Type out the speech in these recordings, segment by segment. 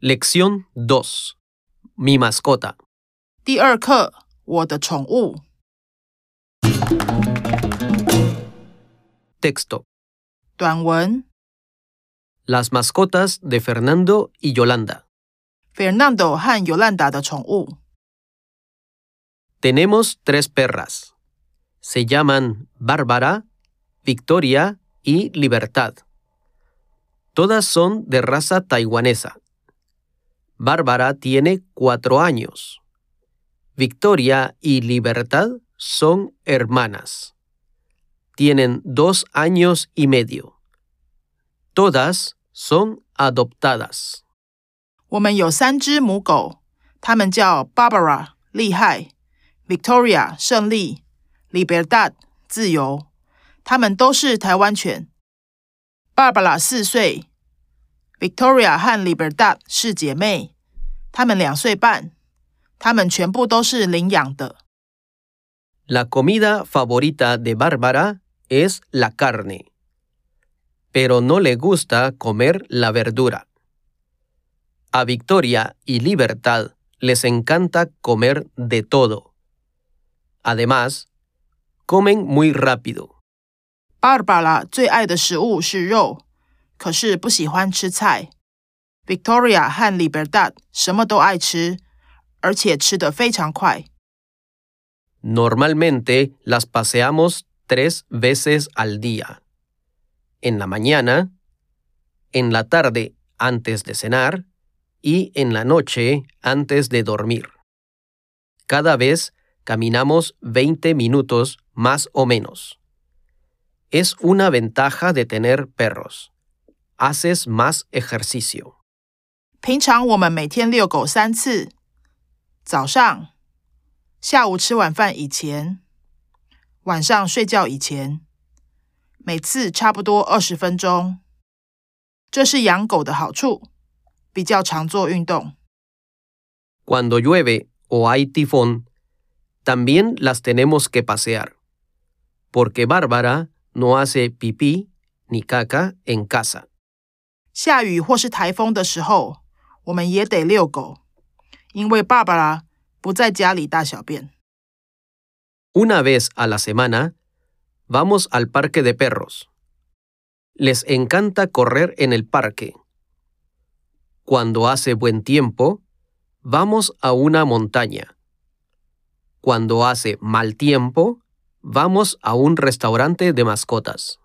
Lección 2. Mi mascota. 第二课，我的宠物。 Texto. 短文 Las mascotas de Fernando y Yolanda. Fernando 和 Yolanda 的宠物。 Tenemos tres perras. Se llaman Bárbara, Victoria y Libertad. Todas son de raza taiwanesa. Bárbara tiene cuatro años. Victoria y Libertad son hermanas. Tienen dos años y medio. Todas son adoptadas. 我们有三只母狗，它们叫 Barbara 厉害，Victoria 胜利，Libertad 自由。它们都是台湾犬。Barbara 四岁 ，Victoria 和 Libertad 是姐妹，她们两岁半。它们全部都是领养的。 La comida favorita de Bárbara es la carne, pero no le gusta comer la verdura. A Victoria y Libertad les encanta comer de todo. Además, comen muy rápido. Barbara 最爱的食物是肉， 可是不喜欢吃菜。Victoria 和 Libertad 什么都爱吃，而且吃得非常快。 Normalmente las paseamos tres veces al día. En la mañana, en la tarde antes de cenar y en la noche antes de dormir. Cada vez caminamos 20 minutos más o menos. Es una ventaja de tener perros. Haces más ejercicio. 平常我们每天遛狗三次，早上、下午吃晚饭以前、晚上睡觉以前，每次差不多二十分钟。这是养狗的好处，比较常做运动。 Cuando llueve o hay tifón, también las tenemos que pasear, porque Bárbara no hace pipí ni caca en casa. 下雨或是台风的时候，我们也得遛狗，因为爸爸啦不在家里大小便。 Una vez a la semana, vamos al parque de perros. Les encanta correr en el parque. Cuando hace buen tiempo, vamos a una montaña. Cuando hace mal tiempo, vamos a un restaurante de mascotas.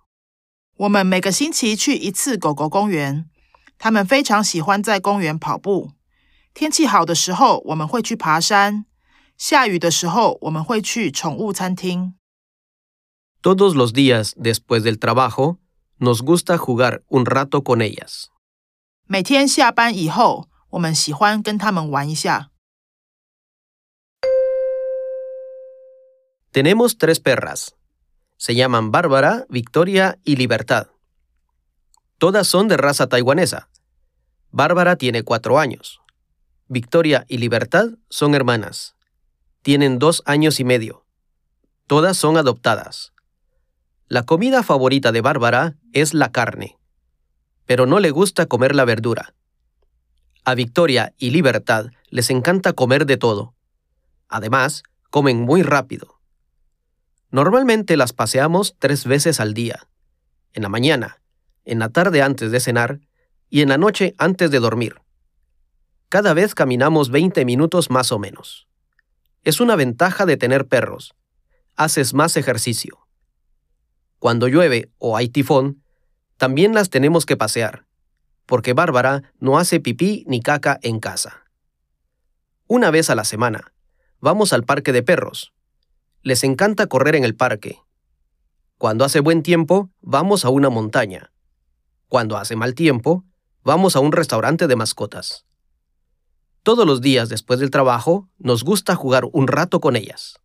我们每个星期去一次狗狗公园，他们非常喜欢在公园跑步。天气好的时候，我们会去爬山；下雨的时候，我们会去宠物餐厅。Todos los días después del trabajo, nos gusta jugar un rato con ellas. 每天下班以后，我们喜欢跟他们玩一下。Tenemos tres perras. Se llaman Bárbara, Victoria y Libertad. Todas son de raza taiwanesa. Bárbara tiene cuatro años. Victoria y Libertad son hermanas. Tienen dos años y medio. Todas son adoptadas. La comida favorita de Bárbara es la carne, pero no le gusta comer la verdura. A Victoria y Libertad les encanta comer de todo. Además, comen muy rápido. Normalmente las paseamos tres veces al día. En la mañana, en la tarde antes de cenar y en la noche antes de dormir. Cada vez caminamos 20 minutos más o menos. Es una ventaja de tener perros. Haces más ejercicio. Cuando llueve o hay tifón, también las tenemos que pasear, porque Bárbara no hace pipí ni caca en casa. Una vez a la semana, vamos al parque de perros. Les encanta correr en el parque. Cuando hace buen tiempo, vamos a una montaña. Cuando hace mal tiempo, vamos a un restaurante de mascotas. Todos los días después del trabajo, nos gusta jugar un rato con ellas.